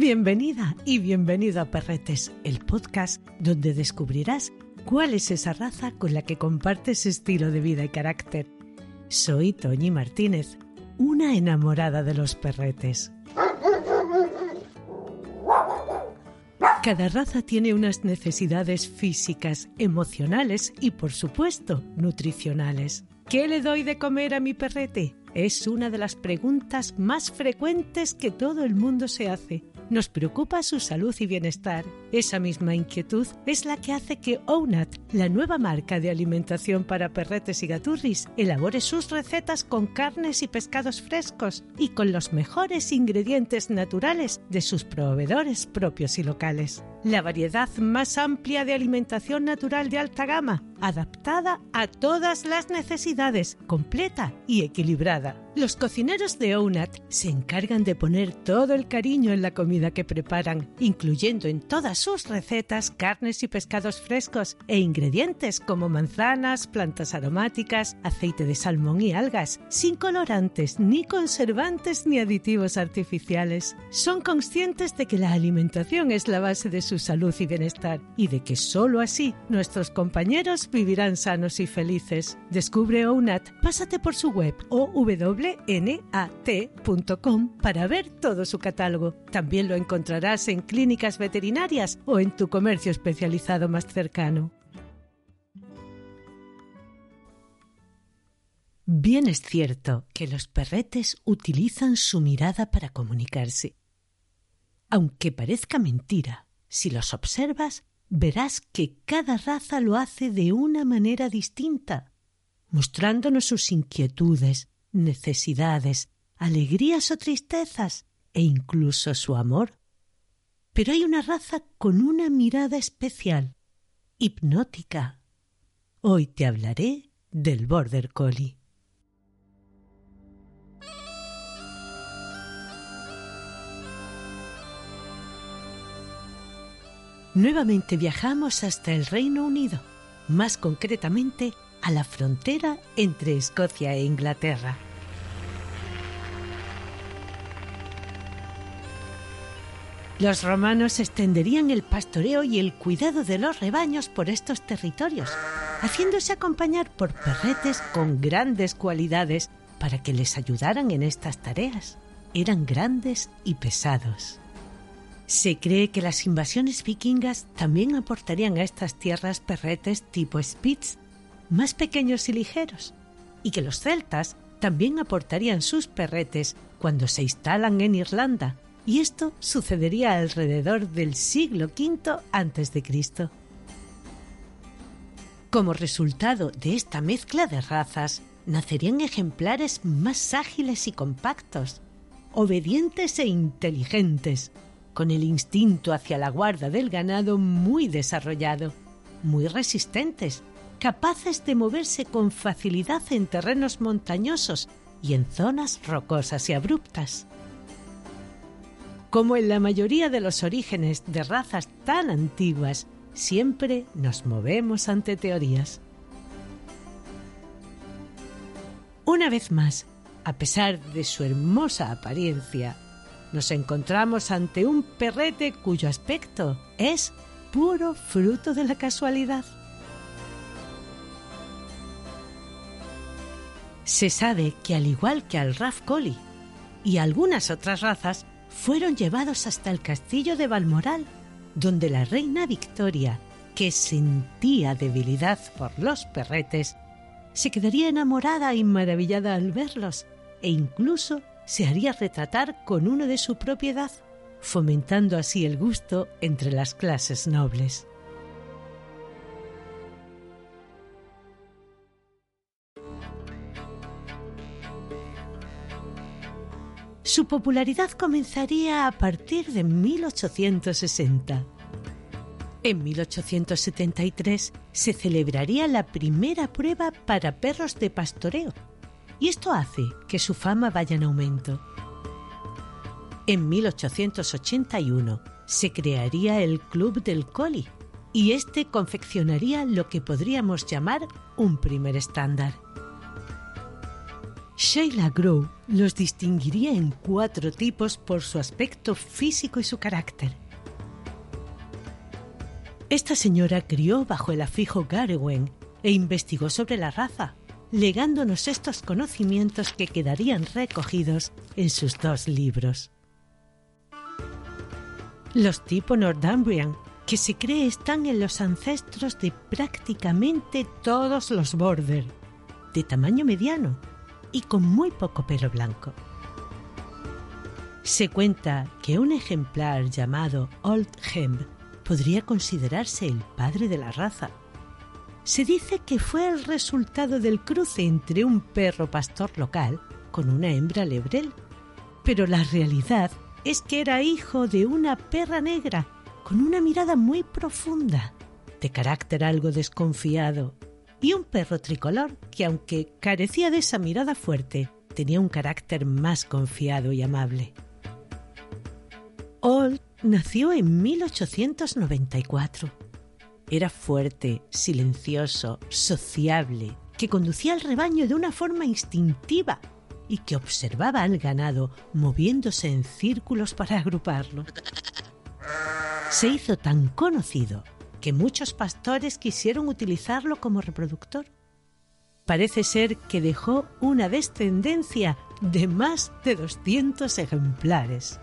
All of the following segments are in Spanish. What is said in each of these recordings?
Bienvenida y bienvenido a Perretes, el podcast donde descubrirás cuál es esa raza con la que compartes estilo de vida y carácter. Soy Toñi Martínez, una enamorada de los perretes. Cada raza tiene unas necesidades físicas, emocionales y, por supuesto, nutricionales. ¿Qué le doy de comer a mi perrete? Es una de las preguntas más frecuentes que todo el mundo se hace. Nos preocupa su salud y bienestar. Esa misma inquietud es la que hace que Ownat, la nueva marca de alimentación para perretes y gaturris, elabore sus recetas con carnes y pescados frescos y con los mejores ingredientes naturales de sus proveedores propios y locales. La variedad más amplia de alimentación natural de alta gama, adaptada a todas las necesidades, completa y equilibrada. Los cocineros de Ownat se encargan de poner todo el cariño en la comida que preparan, incluyendo en todas sus recetas carnes y pescados frescos e ingredientes como manzanas, plantas aromáticas, aceite de salmón y algas, sin colorantes, ni conservantes ni aditivos artificiales. Son conscientes de que la alimentación es la base de su salud y bienestar y de que sólo así nuestros compañeros vivirán sanos y felices. Descubre Ownat, pásate por su web o wnat.com para ver todo su catálogo. También lo encontrarás en clínicas veterinarias o en tu comercio especializado más cercano. Bien es cierto que los perretes utilizan su mirada para comunicarse. Aunque parezca mentira, si los observas, verás que cada raza lo hace de una manera distinta, mostrándonos sus inquietudes, necesidades, alegrías o tristezas, e incluso su amor. Pero hay una raza con una mirada especial, hipnótica. Hoy te hablaré del Border Collie. Nuevamente viajamos hasta el Reino Unido, más concretamente a la frontera entre Escocia e Inglaterra. Los romanos extenderían el pastoreo y el cuidado de los rebaños por estos territorios, haciéndose acompañar por perretes con grandes cualidades para que les ayudaran en estas tareas. Eran grandes y pesados. Se cree que las invasiones vikingas también aportarían a estas tierras perretes tipo Spitz, más pequeños y ligeros, y que los celtas también aportarían sus perretes cuando se instalan en Irlanda, y esto sucedería alrededor del siglo V a.C. Como resultado de esta mezcla de razas, nacerían ejemplares más ágiles y compactos, obedientes e inteligentes, con el instinto hacia la guarda del ganado muy desarrollado, muy resistentes, capaces de moverse con facilidad en terrenos montañosos y en zonas rocosas y abruptas. Como en la mayoría de los orígenes de razas tan antiguas, siempre nos movemos ante teorías. Una vez más, a pesar de su hermosa apariencia, nos encontramos ante un perrete cuyo aspecto es puro fruto de la casualidad. Se sabe que al igual que al Raf Collie y algunas otras razas, fueron llevados hasta el castillo de Balmoral, donde la reina Victoria, que sentía debilidad por los perretes, se quedaría enamorada y maravillada al verlos e incluso se haría retratar con uno de su propiedad, fomentando así el gusto entre las clases nobles. Su popularidad comenzaría a partir de 1860. En 1873 se celebraría la primera prueba para perros de pastoreo y esto hace que su fama vaya en aumento. En 1881 se crearía el Club del Collie y este confeccionaría lo que podríamos llamar un primer estándar. Sheila Grow los distinguiría en cuatro tipos por su aspecto físico y su carácter. Esta señora crió bajo el afijo Garewen e investigó sobre la raza, legándonos estos conocimientos que quedarían recogidos en sus dos libros. Los tipo Northumbrian, que se cree están en los ancestros de prácticamente todos los border, de tamaño mediano y con muy poco pelo blanco. Se cuenta que un ejemplar llamado Old Hemp podría considerarse el padre de la raza. Se dice que fue el resultado del cruce entre un perro pastor local con una hembra lebrel, pero la realidad es que era hijo de una perra negra con una mirada muy profunda, de carácter algo desconfiado, y un perro tricolor que aunque carecía de esa mirada fuerte, tenía un carácter más confiado y amable. Old nació en 1894. Era fuerte, silencioso, sociable, que conducía al rebaño de una forma instintiva y que observaba al ganado moviéndose en círculos para agruparlo. Se hizo tan conocido que muchos pastores quisieron utilizarlo como reproductor. Parece ser que dejó una descendencia de más de 200 ejemplares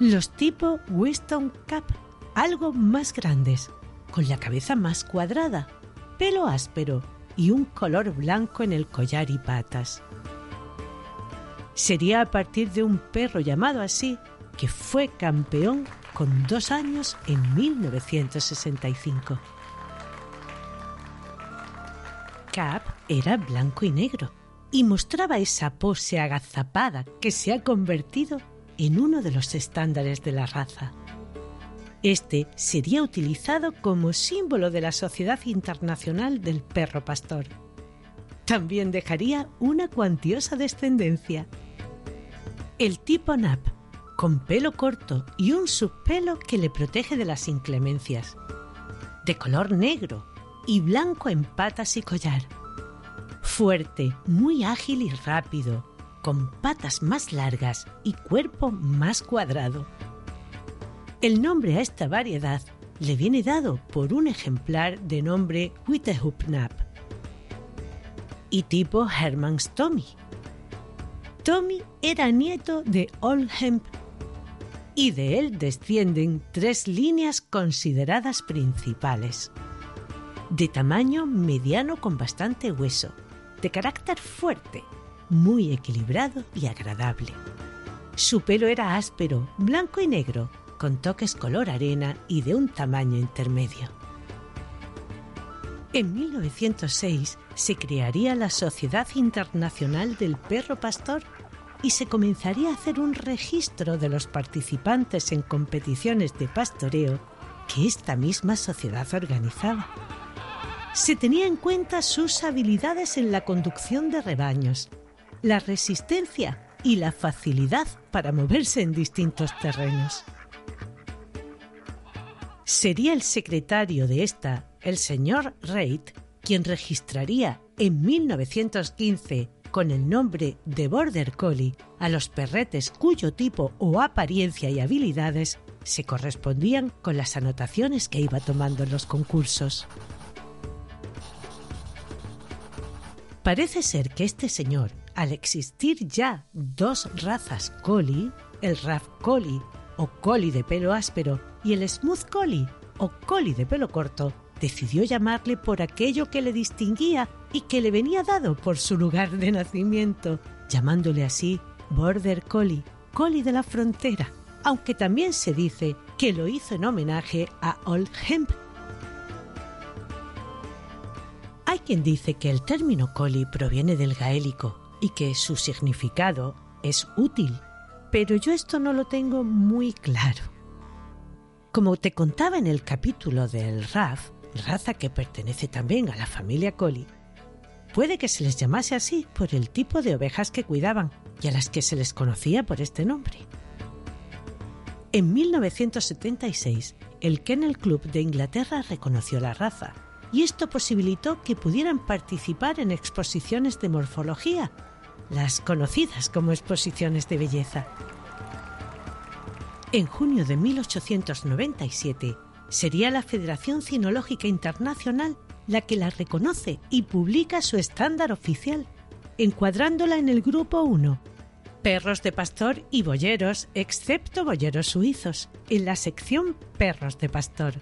los tipo Winston Cap, algo más grandes, con la cabeza más cuadrada, pelo áspero y un color blanco en el collar y patas. Sería a partir de un perro llamado así que fue campeón con dos años en 1965. Cap era blanco y negro y mostraba esa pose agazapada que se ha convertido en uno de los estándares de la raza. Este sería utilizado como símbolo de la Sociedad Internacional del Perro Pastor. También dejaría una cuantiosa descendencia. El tipo Nap, con pelo corto y un subpelo que le protege de las inclemencias. De color negro y blanco en patas y collar. Fuerte, muy ágil y rápido, con patas más largas y cuerpo más cuadrado. El nombre a esta variedad le viene dado por un ejemplar de nombre Wittehupnap y tipo Hermann's Tommy. Tommy era nieto de Oldhemp y de él descienden tres líneas consideradas principales. De tamaño mediano con bastante hueso, de carácter fuerte, muy equilibrado y agradable. Su pelo era áspero, blanco y negro, con toques color arena y de un tamaño intermedio. En 1906 se crearía la Sociedad Internacional del Perro Pastor y se comenzaría a hacer un registro de los participantes en competiciones de pastoreo que esta misma sociedad organizaba. Se tenía en cuenta sus habilidades en la conducción de rebaños, la resistencia y la facilidad para moverse en distintos terrenos. Sería el secretario de esta, el señor Reid, quien registraría en 1915 con el nombre de Border Collie a los perretes cuyo tipo o apariencia y habilidades se correspondían con las anotaciones que iba tomando en los concursos. Parece ser que este señor al existir ya dos razas collie, el Rough Collie o Collie de pelo áspero y el Smooth Collie o Collie de pelo corto, decidió llamarle por aquello que le distinguía y que le venía dado por su lugar de nacimiento, llamándole así Border Collie, Collie de la frontera, aunque también se dice que lo hizo en homenaje a Old Hemp. Hay quien dice que el término collie proviene del gaélico y que su significado es útil, pero yo esto no lo tengo muy claro. Como te contaba en el capítulo del RAF, raza que pertenece también a la familia Collie, puede que se les llamase así por el tipo de ovejas que cuidaban y a las que se les conocía por este nombre. En 1976, el Kennel Club de Inglaterra reconoció la raza y esto posibilitó que pudieran participar en exposiciones de morfología, las conocidas como exposiciones de belleza. En junio de 1897 sería la Federación Cinológica Internacional la que la reconoce y publica su estándar oficial, encuadrándola en el grupo 1, perros de pastor y boyeros, excepto boyeros suizos, en la sección perros de pastor.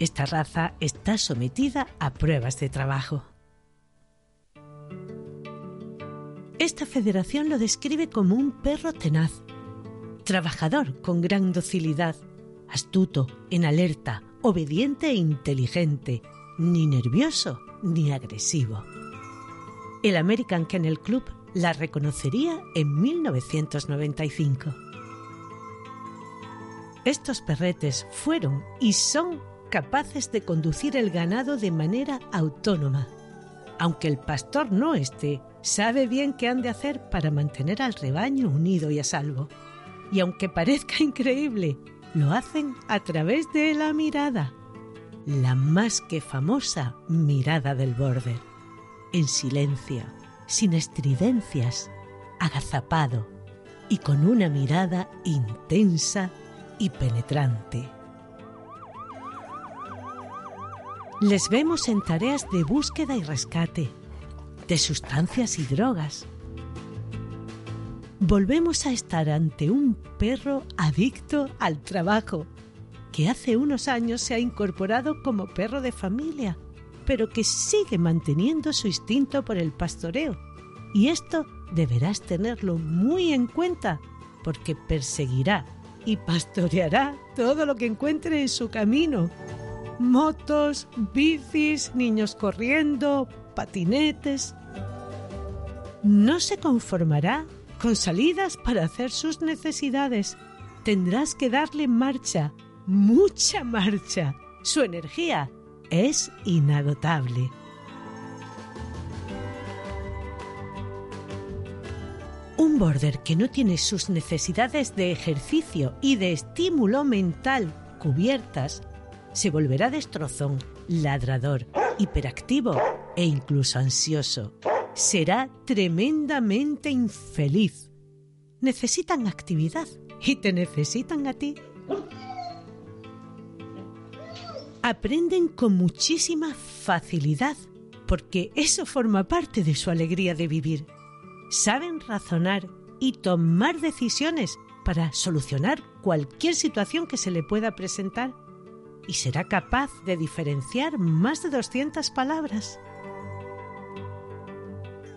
Esta raza está sometida a pruebas de trabajo. Esta federación lo describe como un perro tenaz, trabajador con gran docilidad, astuto, en alerta, obediente e inteligente, ni nervioso ni agresivo. El American Kennel Club la reconocería en 1995. Estos perretes fueron y son capaces de conducir el ganado de manera autónoma. Aunque el pastor no esté, sabe bien qué han de hacer para mantener al rebaño unido y a salvo. Y aunque parezca increíble, lo hacen a través de la mirada, la más que famosa mirada del border, en silencio, sin estridencias, agazapado y con una mirada intensa y penetrante. Les vemos en tareas de búsqueda y rescate, de sustancias y drogas. Volvemos a estar ante un perro adicto al trabajo, que hace unos años se ha incorporado como perro de familia, pero que sigue manteniendo su instinto por el pastoreo. Y esto deberás tenerlo muy en cuenta, porque perseguirá y pastoreará todo lo que encuentre en su camino motos, bicis, niños corriendo, patinetes. No se conformará con salidas para hacer sus necesidades. Tendrás que darle marcha, mucha marcha. Su energía es inagotable. Un border que no tiene sus necesidades de ejercicio y de estímulo mental cubiertas se volverá destrozón, ladrador, hiperactivo e incluso ansioso. Será tremendamente infeliz. Necesitan actividad y te necesitan a ti. Aprenden con muchísima facilidad porque eso forma parte de su alegría de vivir. Saben razonar y tomar decisiones para solucionar cualquier situación que se le pueda presentar y será capaz de diferenciar más de 200 palabras.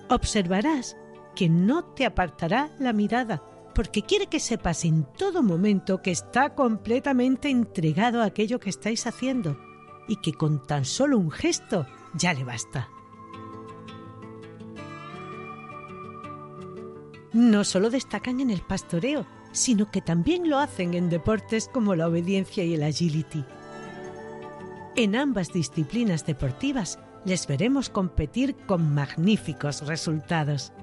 Observarás que no te apartará la mirada porque quiere que sepas en todo momento que está completamente entregado a aquello que estáis haciendo y que con tan solo un gesto ya le basta. No solo destacan en el pastoreo, sino que también lo hacen en deportes como la obediencia y el agility. En ambas disciplinas deportivas les veremos competir con magníficos resultados.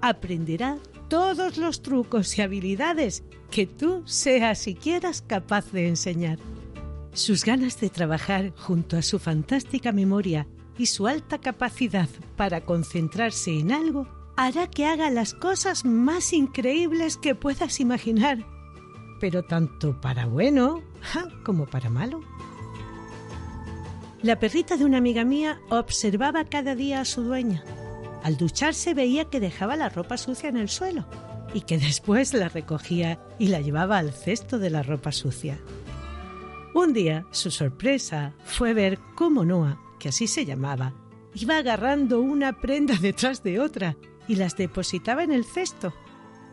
Aprenderá todos los trucos y habilidades que tú seas y quieras capaz de enseñar. Sus ganas de trabajar junto a su fantástica memoria y su alta capacidad para concentrarse en algo hará que haga las cosas más increíbles que puedas imaginar, pero tanto para bueno como para malo. La perrita de una amiga mía observaba cada día a su dueña. Al ducharse veía que dejaba la ropa sucia en el suelo y que después la recogía y la llevaba al cesto de la ropa sucia. Un día, su sorpresa fue ver cómo Noah, que así se llamaba, iba agarrando una prenda detrás de otra y las depositaba en el cesto.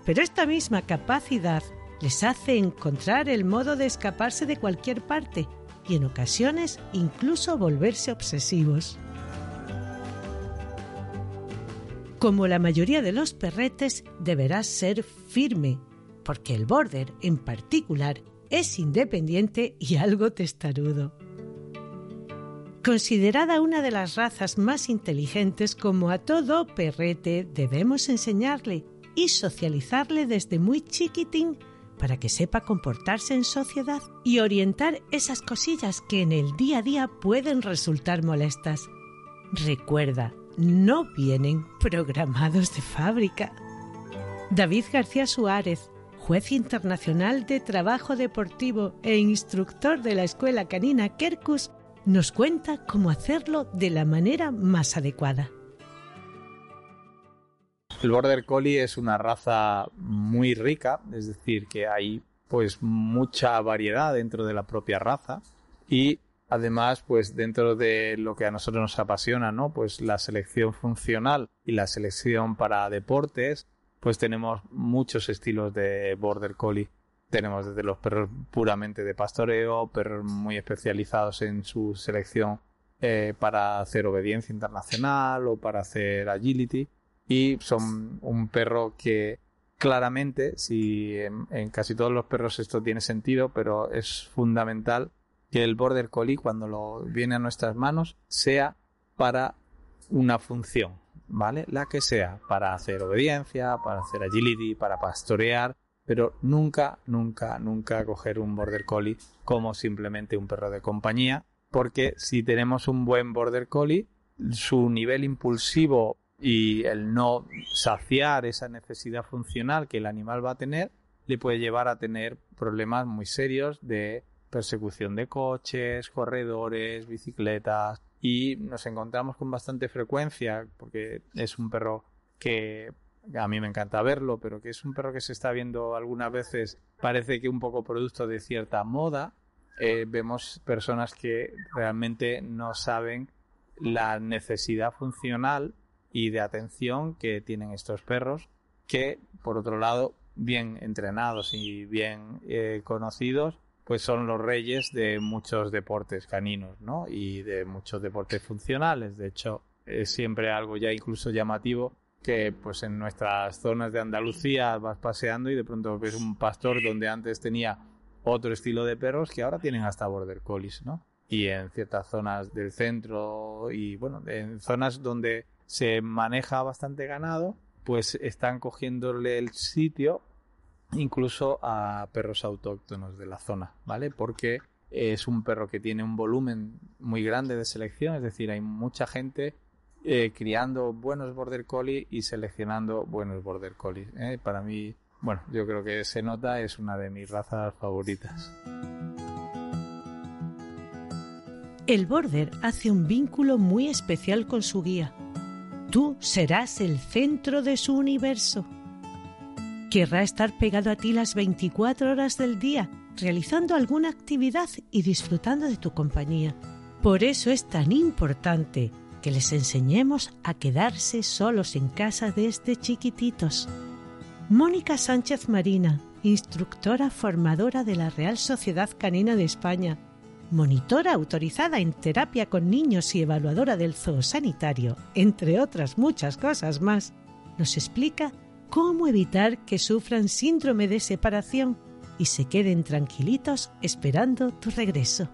Pero esta misma capacidad les hace encontrar el modo de escaparse de cualquier parte y en ocasiones incluso volverse obsesivos. Como la mayoría de los perretes, deberás ser firme, porque el border en particular es independiente y algo testarudo. Considerada una de las razas más inteligentes, como a todo perrete debemos enseñarle y socializarle desde muy chiquitín para que sepa comportarse en sociedad y orientar esas cosillas que en el día a día pueden resultar molestas. Recuerda, no vienen programados de fábrica. David García Suárez, juez internacional de trabajo deportivo e instructor de la Escuela Canina Kerkus, nos cuenta cómo hacerlo de la manera más adecuada. El Border Collie es una raza muy rica, es decir, que hay pues mucha variedad dentro de la propia raza y además pues dentro de lo que a nosotros nos apasiona, ¿no? Pues la selección funcional y la selección para deportes, pues tenemos muchos estilos de Border Collie. Tenemos desde los perros puramente de pastoreo, perros muy especializados en su selección eh, para hacer obediencia internacional o para hacer agility. Y son un perro que claramente, si en, casi todos los perros esto tiene sentido, pero es fundamental que el Border Collie cuando lo viene a nuestras manos sea para una función, ¿vale? La que sea, para hacer obediencia, para hacer agility, para pastorear, pero nunca, nunca, nunca coger un border collie como simplemente un perro de compañía, porque si tenemos un buen border collie, su nivel impulsivo y el no saciar esa necesidad funcional que el animal va a tener, le puede llevar a tener problemas muy serios de persecución de coches, corredores, bicicletas y nos encontramos con bastante frecuencia porque es un perro que a mí me encanta verlo, pero que es un perro que se está viendo algunas veces, parece que un poco producto de cierta moda. Eh, vemos personas que realmente no saben la necesidad funcional y de atención que tienen estos perros, que por otro lado, bien entrenados y bien eh, conocidos, pues son los reyes de muchos deportes caninos, ¿no? Y de muchos deportes funcionales. De hecho, es siempre algo ya incluso llamativo que pues en nuestras zonas de Andalucía vas paseando y de pronto ves un pastor donde antes tenía otro estilo de perros que ahora tienen hasta border collies, ¿no? Y en ciertas zonas del centro y bueno, en zonas donde se maneja bastante ganado, pues están cogiéndole el sitio incluso a perros autóctonos de la zona, ¿vale? Porque es un perro que tiene un volumen muy grande de selección, es decir, hay mucha gente eh, criando buenos border collie y seleccionando buenos border collie. ¿eh? Para mí, bueno, yo creo que se nota, es una de mis razas favoritas. El border hace un vínculo muy especial con su guía. Tú serás el centro de su universo. Querrá estar pegado a ti las 24 horas del día, realizando alguna actividad y disfrutando de tu compañía. Por eso es tan importante que les enseñemos a quedarse solos en casa desde chiquititos. Mónica Sánchez Marina, instructora formadora de la Real Sociedad Canina de España, monitora autorizada en terapia con niños y evaluadora del zoosanitario, entre otras muchas cosas más, nos explica cómo evitar que sufran síndrome de separación y se queden tranquilitos esperando tu regreso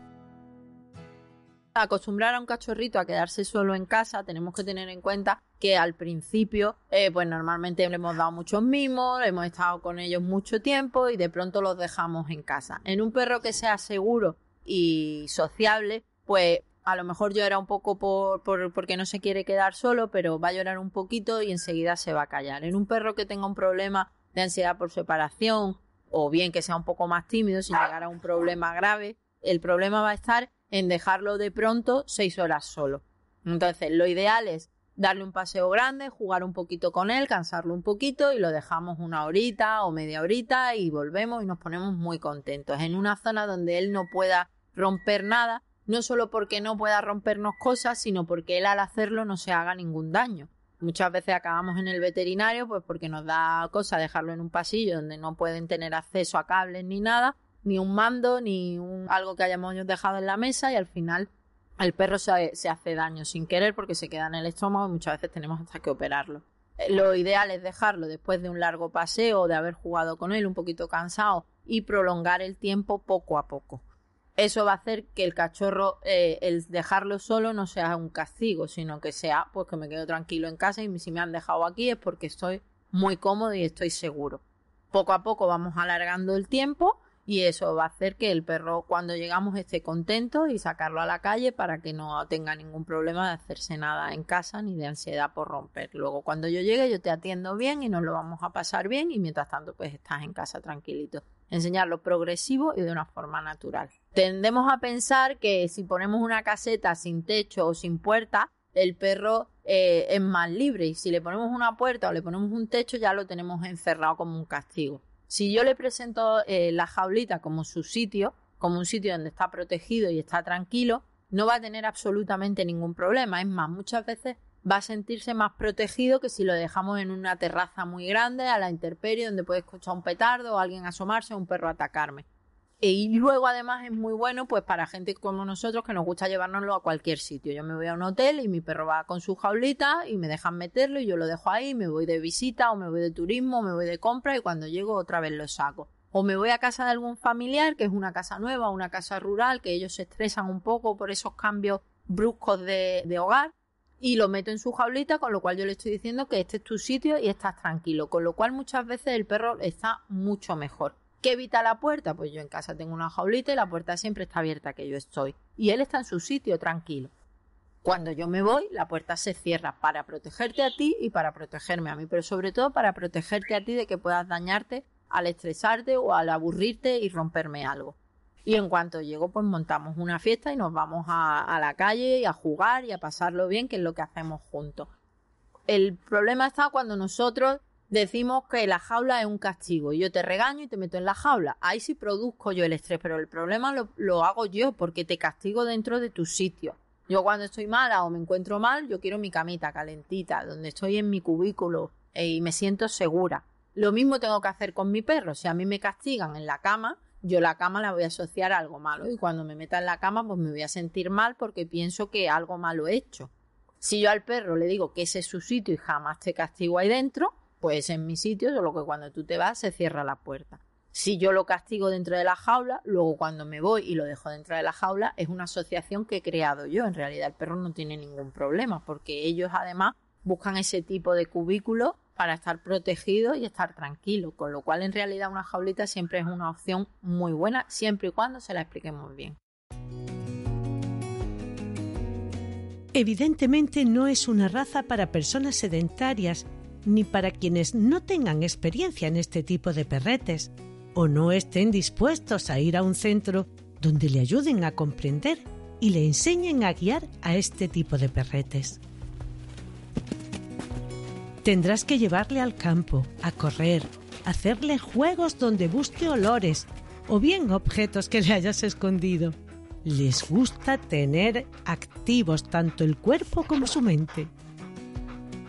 acostumbrar a un cachorrito a quedarse solo en casa, tenemos que tener en cuenta que al principio, eh, pues normalmente le hemos dado muchos mimos, hemos estado con ellos mucho tiempo y de pronto los dejamos en casa. En un perro que sea seguro y sociable, pues a lo mejor llora un poco por, porque no se quiere quedar solo, pero va a llorar un poquito y enseguida se va a callar. En un perro que tenga un problema de ansiedad por separación o bien que sea un poco más tímido sin llegar a un problema grave, el problema va a estar en dejarlo de pronto seis horas solo. Entonces, lo ideal es darle un paseo grande, jugar un poquito con él, cansarlo un poquito y lo dejamos una horita o media horita y volvemos y nos ponemos muy contentos. En una zona donde él no pueda romper nada, no solo porque no pueda rompernos cosas, sino porque él al hacerlo no se haga ningún daño. Muchas veces acabamos en el veterinario pues porque nos da cosa dejarlo en un pasillo donde no pueden tener acceso a cables ni nada ni un mando, ni un, algo que hayamos dejado en la mesa y al final el perro se, se hace daño sin querer porque se queda en el estómago y muchas veces tenemos hasta que operarlo. Eh, lo ideal es dejarlo después de un largo paseo, de haber jugado con él un poquito cansado y prolongar el tiempo poco a poco. Eso va a hacer que el cachorro, eh, el dejarlo solo no sea un castigo, sino que sea, pues que me quedo tranquilo en casa y si me han dejado aquí es porque estoy muy cómodo y estoy seguro. Poco a poco vamos alargando el tiempo y eso va a hacer que el perro cuando llegamos esté contento y sacarlo a la calle para que no tenga ningún problema de hacerse nada en casa ni de ansiedad por romper. Luego cuando yo llegue yo te atiendo bien y nos lo vamos a pasar bien y mientras tanto pues estás en casa tranquilito. Enseñarlo progresivo y de una forma natural. Tendemos a pensar que si ponemos una caseta sin techo o sin puerta, el perro eh, es más libre y si le ponemos una puerta o le ponemos un techo ya lo tenemos encerrado como un castigo. Si yo le presento eh, la jaulita como su sitio, como un sitio donde está protegido y está tranquilo, no va a tener absolutamente ningún problema. Es más, muchas veces va a sentirse más protegido que si lo dejamos en una terraza muy grande, a la intemperie, donde puede escuchar un petardo o alguien asomarse o un perro atacarme. Y luego además es muy bueno pues para gente como nosotros que nos gusta llevárnoslo a cualquier sitio. Yo me voy a un hotel y mi perro va con su jaulita y me dejan meterlo y yo lo dejo ahí, me voy de visita o me voy de turismo, o me voy de compra y cuando llego otra vez lo saco. O me voy a casa de algún familiar que es una casa nueva una casa rural que ellos se estresan un poco por esos cambios bruscos de, de hogar y lo meto en su jaulita, con lo cual yo le estoy diciendo que este es tu sitio y estás tranquilo, con lo cual muchas veces el perro está mucho mejor. ¿Qué evita la puerta? Pues yo en casa tengo una jaulita y la puerta siempre está abierta que yo estoy. Y él está en su sitio tranquilo. Cuando yo me voy, la puerta se cierra para protegerte a ti y para protegerme a mí, pero sobre todo para protegerte a ti de que puedas dañarte al estresarte o al aburrirte y romperme algo. Y en cuanto llego, pues montamos una fiesta y nos vamos a, la calle y a jugar y a pasarlo bien, que es lo que hacemos juntos. El problema está cuando nosotros decimos que la jaula es un castigo yo te regaño y te meto en la jaula. Ahí sí produzco yo el estrés, pero el problema lo, hago yo porque te castigo dentro de tu sitio. Yo cuando estoy mala o me encuentro mal, yo quiero mi camita calentita, donde estoy en mi cubículo eh, y me siento segura. Lo mismo tengo que hacer con mi perro. Si a mí me castigan en la cama, yo la cama la voy a asociar a algo malo y cuando me meta en la cama pues me voy a sentir mal porque pienso que algo malo he hecho. Si yo al perro le digo que ese es su sitio y jamás te castigo ahí dentro, pues en mi sitio, solo que cuando tú te vas se cierra la puerta. Si yo lo castigo dentro de la jaula, luego cuando me voy y lo dejo dentro de la jaula, es una asociación que he creado yo. En realidad el perro no tiene ningún problema, porque ellos además buscan ese tipo de cubículo para estar protegido y estar tranquilo, con lo cual en realidad una jaulita siempre es una opción muy buena, siempre y cuando se la expliquemos bien. Evidentemente no es una raza para personas sedentarias ni para quienes no tengan experiencia en este tipo de perretes o no estén dispuestos a ir a un centro donde le ayuden a comprender y le enseñen a guiar a este tipo de perretes. Tendrás que llevarle al campo, a correr, hacerle juegos donde busque olores o bien objetos que le hayas escondido. Les gusta tener activos tanto el cuerpo como su mente.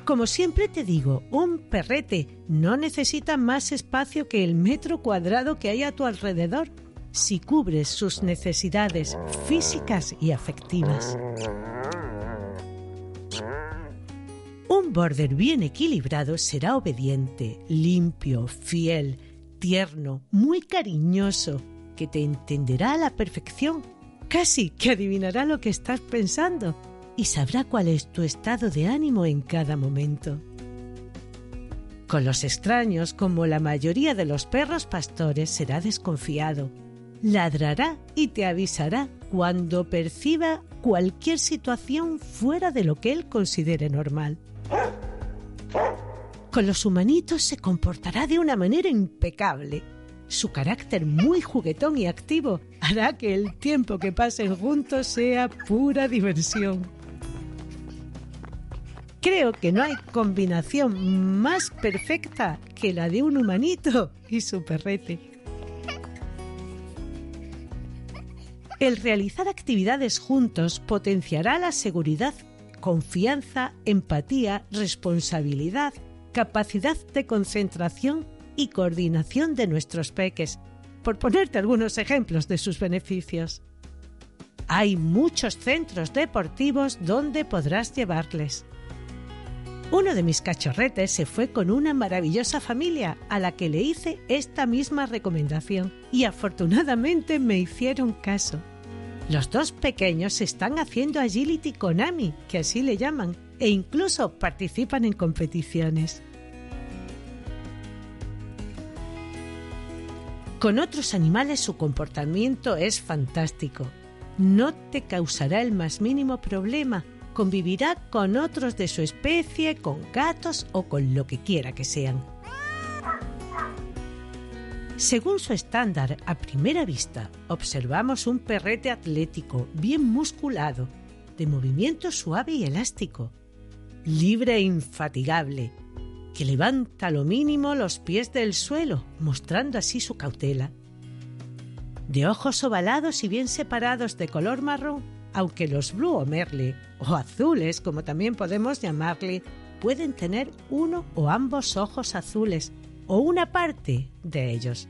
Como siempre te digo, un perrete no necesita más espacio que el metro cuadrado que hay a tu alrededor si cubres sus necesidades físicas y afectivas. Un border bien equilibrado será obediente, limpio, fiel, tierno, muy cariñoso, que te entenderá a la perfección, casi que adivinará lo que estás pensando y sabrá cuál es tu estado de ánimo en cada momento. Con los extraños, como la mayoría de los perros pastores, será desconfiado. Ladrará y te avisará cuando perciba cualquier situación fuera de lo que él considere normal. Con los humanitos se comportará de una manera impecable. Su carácter muy juguetón y activo hará que el tiempo que pasen juntos sea pura diversión. Creo que no hay combinación más perfecta que la de un humanito y su perrete. El realizar actividades juntos potenciará la seguridad, confianza, empatía, responsabilidad, capacidad de concentración y coordinación de nuestros peques, por ponerte algunos ejemplos de sus beneficios. Hay muchos centros deportivos donde podrás llevarles. Uno de mis cachorretes se fue con una maravillosa familia a la que le hice esta misma recomendación y afortunadamente me hicieron caso. Los dos pequeños están haciendo agility con Ami, que así le llaman, e incluso participan en competiciones. Con otros animales su comportamiento es fantástico. No te causará el más mínimo problema. Convivirá con otros de su especie, con gatos o con lo que quiera que sean. Según su estándar, a primera vista, observamos un perrete atlético, bien musculado, de movimiento suave y elástico, libre e infatigable, que levanta lo mínimo los pies del suelo, mostrando así su cautela. De ojos ovalados y bien separados de color marrón, aunque los blue o merle, o azules como también podemos llamarle, pueden tener uno o ambos ojos azules, o una parte de ellos.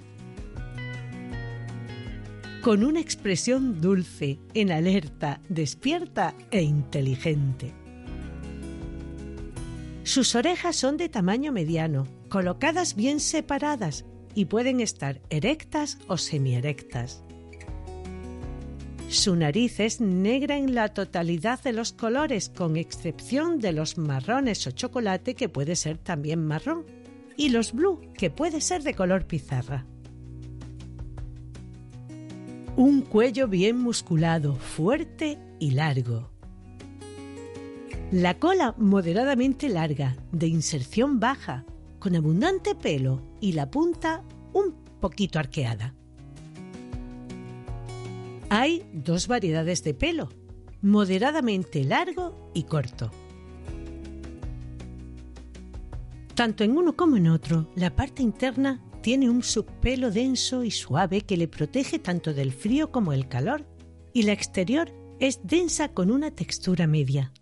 Con una expresión dulce, en alerta, despierta e inteligente. Sus orejas son de tamaño mediano, colocadas bien separadas y pueden estar erectas o semierectas. Su nariz es negra en la totalidad de los colores, con excepción de los marrones o chocolate que puede ser también marrón y los blue, que puede ser de color pizarra. Un cuello bien musculado, fuerte y largo. La cola moderadamente larga, de inserción baja, con abundante pelo y la punta un poquito arqueada. Hay dos variedades de pelo, moderadamente largo y corto. Tanto en uno como en otro, la parte interna tiene un subpelo denso y suave que le protege tanto del frío como el calor, y la exterior es densa con una textura media.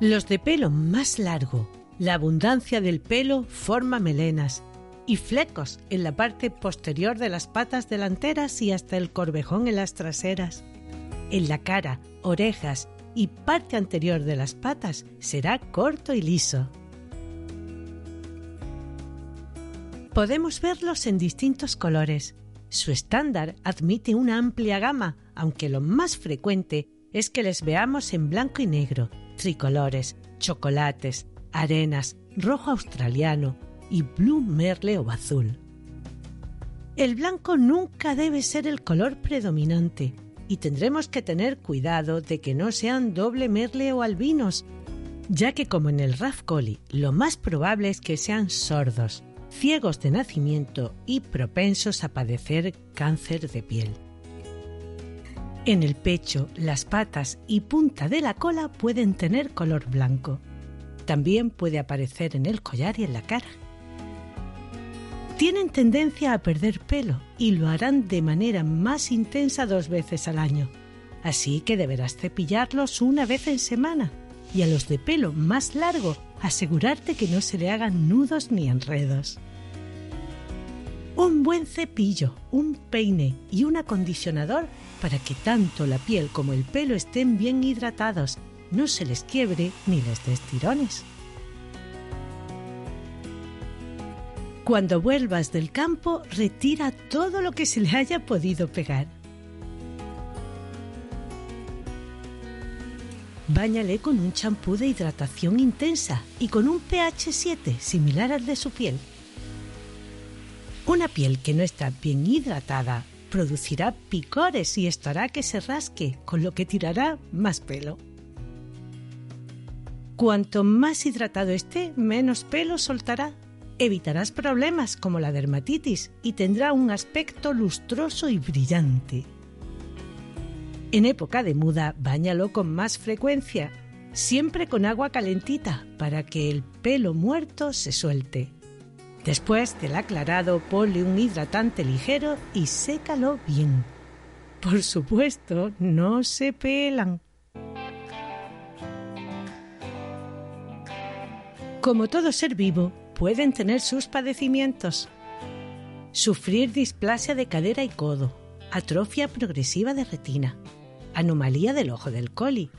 Los de pelo más largo, la abundancia del pelo forma melenas y flecos en la parte posterior de las patas delanteras y hasta el corvejón en las traseras. En la cara, orejas y parte anterior de las patas será corto y liso. Podemos verlos en distintos colores. Su estándar admite una amplia gama, aunque lo más frecuente es que les veamos en blanco y negro, tricolores, chocolates, arenas, rojo australiano y blue merle o azul. El blanco nunca debe ser el color predominante, y tendremos que tener cuidado de que no sean doble merle o albinos, ya que como en el Raf lo más probable es que sean sordos, ciegos de nacimiento y propensos a padecer cáncer de piel. En el pecho, las patas y punta de la cola pueden tener color blanco. También puede aparecer en el collar y en la cara tienen tendencia a perder pelo y lo harán de manera más intensa dos veces al año. Así que deberás cepillarlos una vez en semana y a los de pelo más largo asegurarte que no se le hagan nudos ni enredos. Un buen cepillo, un peine y un acondicionador para que tanto la piel como el pelo estén bien hidratados, no se les quiebre ni les des tirones. Cuando vuelvas del campo, retira todo lo que se le haya podido pegar. Báñale con un champú de hidratación intensa y con un pH 7 similar al de su piel. Una piel que no está bien hidratada producirá picores y estará que se rasque, con lo que tirará más pelo. Cuanto más hidratado esté, menos pelo soltará evitarás problemas como la dermatitis y tendrá un aspecto lustroso y brillante. En época de muda, báñalo con más frecuencia, siempre con agua calentita para que el pelo muerto se suelte. Después del aclarado, ponle un hidratante ligero y sécalo bien. Por supuesto, no se pelan. Como todo ser vivo, pueden tener sus padecimientos. Sufrir displasia de cadera y codo, atrofia progresiva de retina, anomalía del ojo del coli,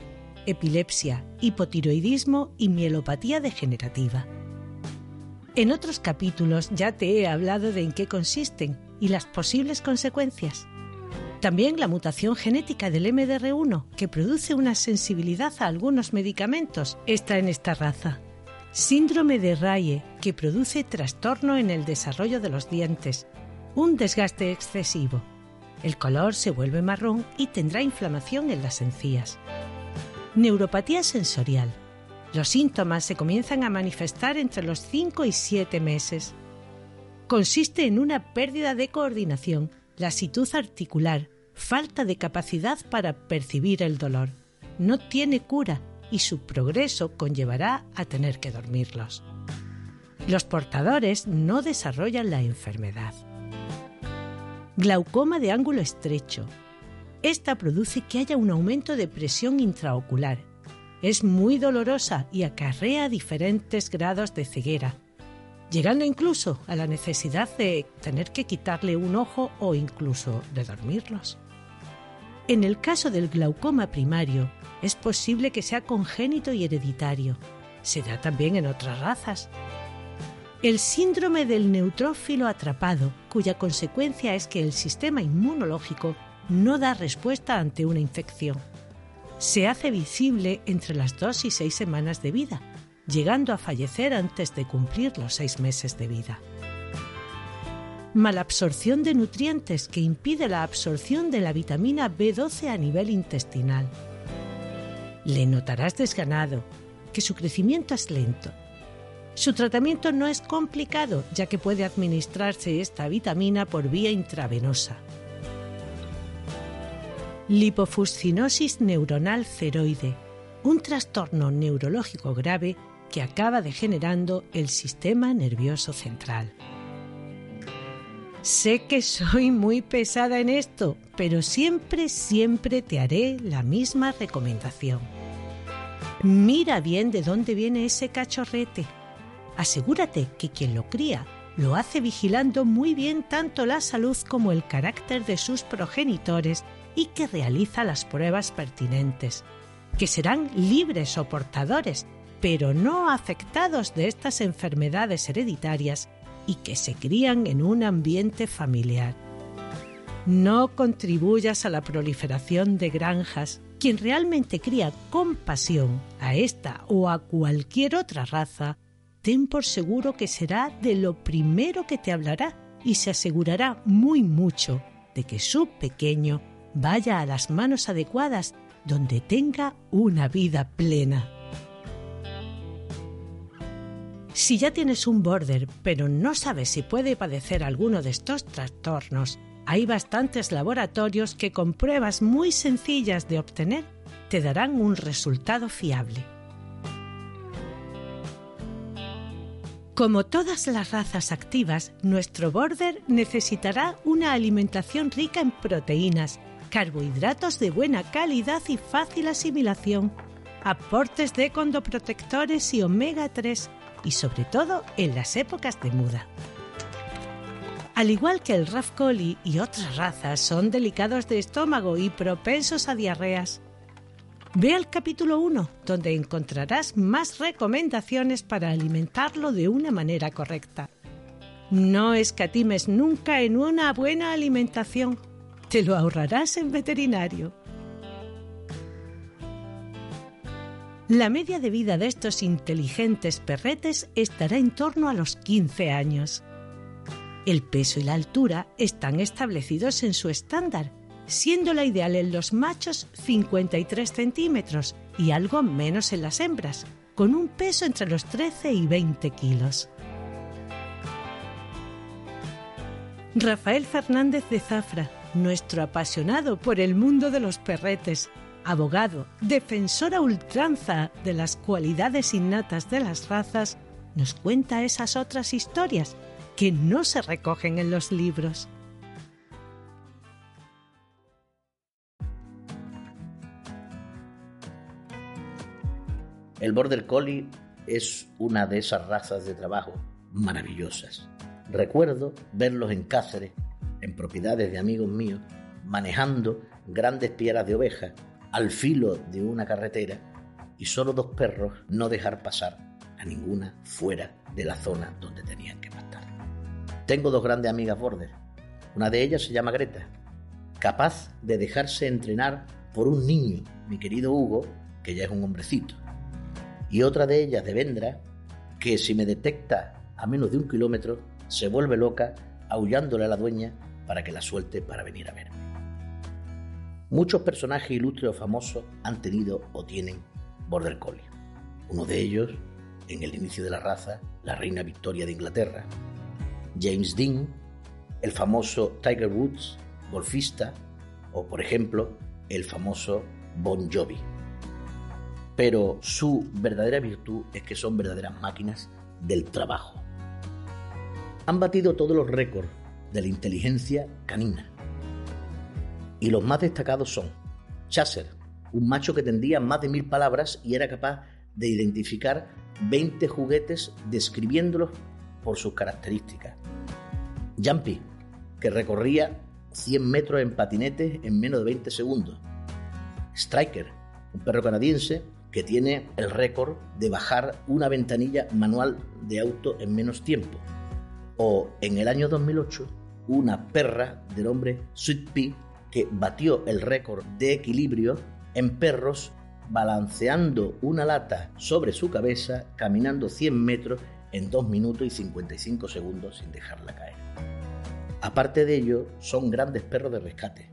epilepsia, hipotiroidismo y mielopatía degenerativa. En otros capítulos ya te he hablado de en qué consisten y las posibles consecuencias. También la mutación genética del MDR1, que produce una sensibilidad a algunos medicamentos, está en esta raza síndrome de Raye, que produce trastorno en el desarrollo de los dientes, un desgaste excesivo. El color se vuelve marrón y tendrá inflamación en las encías. Neuropatía sensorial. Los síntomas se comienzan a manifestar entre los 5 y 7 meses. Consiste en una pérdida de coordinación, lasitud articular, falta de capacidad para percibir el dolor. No tiene cura y su progreso conllevará a tener que dormirlos. Los portadores no desarrollan la enfermedad. Glaucoma de ángulo estrecho. Esta produce que haya un aumento de presión intraocular. Es muy dolorosa y acarrea diferentes grados de ceguera, llegando incluso a la necesidad de tener que quitarle un ojo o incluso de dormirlos. En el caso del glaucoma primario, es posible que sea congénito y hereditario. Se da también en otras razas. El síndrome del neutrófilo atrapado, cuya consecuencia es que el sistema inmunológico no da respuesta ante una infección. Se hace visible entre las dos y seis semanas de vida, llegando a fallecer antes de cumplir los seis meses de vida. Malabsorción de nutrientes que impide la absorción de la vitamina B12 a nivel intestinal. Le notarás desganado, que su crecimiento es lento. Su tratamiento no es complicado, ya que puede administrarse esta vitamina por vía intravenosa. Lipofuscinosis neuronal ceroide, un trastorno neurológico grave que acaba degenerando el sistema nervioso central. Sé que soy muy pesada en esto, pero siempre, siempre te haré la misma recomendación. Mira bien de dónde viene ese cachorrete. Asegúrate que quien lo cría lo hace vigilando muy bien tanto la salud como el carácter de sus progenitores y que realiza las pruebas pertinentes, que serán libres o portadores, pero no afectados de estas enfermedades hereditarias y que se crían en un ambiente familiar. No contribuyas a la proliferación de granjas. Quien realmente cría con pasión a esta o a cualquier otra raza, ten por seguro que será de lo primero que te hablará y se asegurará muy mucho de que su pequeño vaya a las manos adecuadas donde tenga una vida plena. Si ya tienes un border pero no sabes si puede padecer alguno de estos trastornos, hay bastantes laboratorios que con pruebas muy sencillas de obtener te darán un resultado fiable. Como todas las razas activas, nuestro border necesitará una alimentación rica en proteínas, carbohidratos de buena calidad y fácil asimilación, aportes de condoprotectores y omega 3 y sobre todo en las épocas de muda. Al igual que el Raf y otras razas, son delicados de estómago y propensos a diarreas. Ve al capítulo 1, donde encontrarás más recomendaciones para alimentarlo de una manera correcta. No escatimes nunca en una buena alimentación. Te lo ahorrarás en veterinario. La media de vida de estos inteligentes perretes estará en torno a los 15 años. El peso y la altura están establecidos en su estándar, siendo la ideal en los machos 53 centímetros y algo menos en las hembras, con un peso entre los 13 y 20 kilos. Rafael Fernández de Zafra, nuestro apasionado por el mundo de los perretes, abogado, defensor a ultranza de las cualidades innatas de las razas, nos cuenta esas otras historias que no se recogen en los libros. El Border Collie es una de esas razas de trabajo maravillosas. Recuerdo verlos en Cáceres, en propiedades de amigos míos, manejando grandes piedras de oveja al filo de una carretera y solo dos perros no dejar pasar a ninguna fuera de la zona donde tenían que pastar. Tengo dos grandes amigas border. Una de ellas se llama Greta, capaz de dejarse entrenar por un niño, mi querido Hugo, que ya es un hombrecito. Y otra de ellas, de Vendra, que si me detecta a menos de un kilómetro, se vuelve loca aullándole a la dueña para que la suelte para venir a verme. Muchos personajes ilustres o famosos han tenido o tienen Border Collie. Uno de ellos, en el inicio de la raza, la reina Victoria de Inglaterra. James Dean, el famoso Tiger Woods, golfista, o por ejemplo, el famoso Bon Jovi. Pero su verdadera virtud es que son verdaderas máquinas del trabajo. Han batido todos los récords de la inteligencia canina. Y los más destacados son Chaser, un macho que tendría más de mil palabras y era capaz de identificar 20 juguetes describiéndolos por sus características. Jumpy, que recorría 100 metros en patinete en menos de 20 segundos. Striker, un perro canadiense que tiene el récord de bajar una ventanilla manual de auto en menos tiempo. O en el año 2008, una perra del hombre Sweet Pea que batió el récord de equilibrio en perros balanceando una lata sobre su cabeza, caminando 100 metros en 2 minutos y 55 segundos sin dejarla caer. Aparte de ello, son grandes perros de rescate.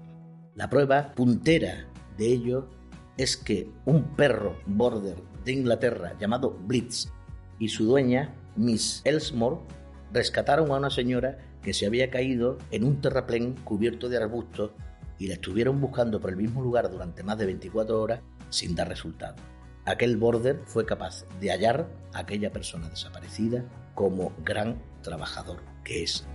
La prueba puntera de ello es que un perro border de Inglaterra llamado Blitz y su dueña, Miss Elsmore, rescataron a una señora que se había caído en un terraplén cubierto de arbustos y la estuvieron buscando por el mismo lugar durante más de 24 horas sin dar resultado. Aquel border fue capaz de hallar a aquella persona desaparecida como gran trabajador que es.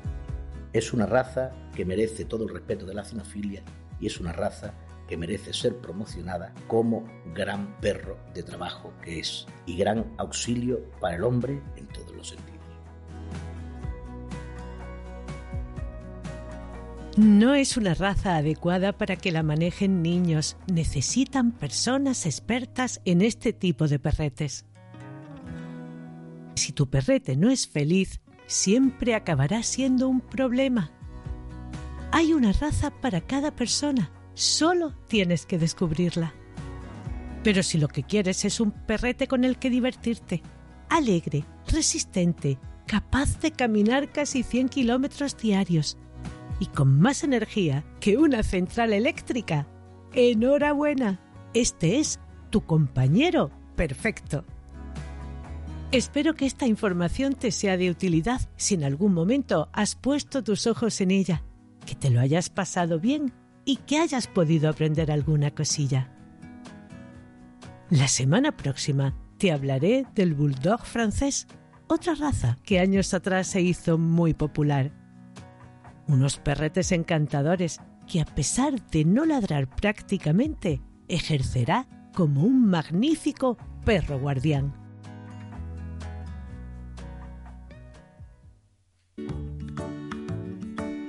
Es una raza que merece todo el respeto de la cinofilia y es una raza que merece ser promocionada como gran perro de trabajo que es y gran auxilio para el hombre en todos los sentidos. No es una raza adecuada para que la manejen niños. Necesitan personas expertas en este tipo de perretes. Si tu perrete no es feliz, siempre acabará siendo un problema. Hay una raza para cada persona, solo tienes que descubrirla. Pero si lo que quieres es un perrete con el que divertirte, alegre, resistente, capaz de caminar casi 100 kilómetros diarios, y con más energía que una central eléctrica. Enhorabuena, este es tu compañero perfecto. Espero que esta información te sea de utilidad si en algún momento has puesto tus ojos en ella, que te lo hayas pasado bien y que hayas podido aprender alguna cosilla. La semana próxima te hablaré del bulldog francés, otra raza que años atrás se hizo muy popular unos perretes encantadores que a pesar de no ladrar prácticamente, ejercerá como un magnífico perro guardián.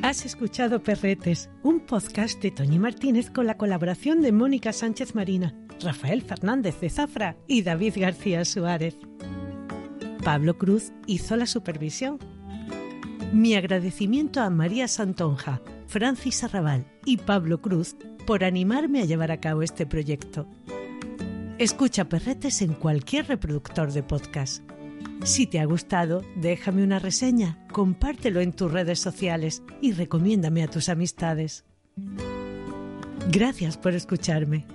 Has escuchado Perretes, un podcast de Toñi Martínez con la colaboración de Mónica Sánchez Marina, Rafael Fernández de Zafra y David García Suárez. Pablo Cruz hizo la supervisión mi agradecimiento a María Santonja, Francis Arrabal y Pablo Cruz por animarme a llevar a cabo este proyecto. Escucha Perretes en cualquier reproductor de podcast. Si te ha gustado, déjame una reseña, compártelo en tus redes sociales y recomiéndame a tus amistades. Gracias por escucharme.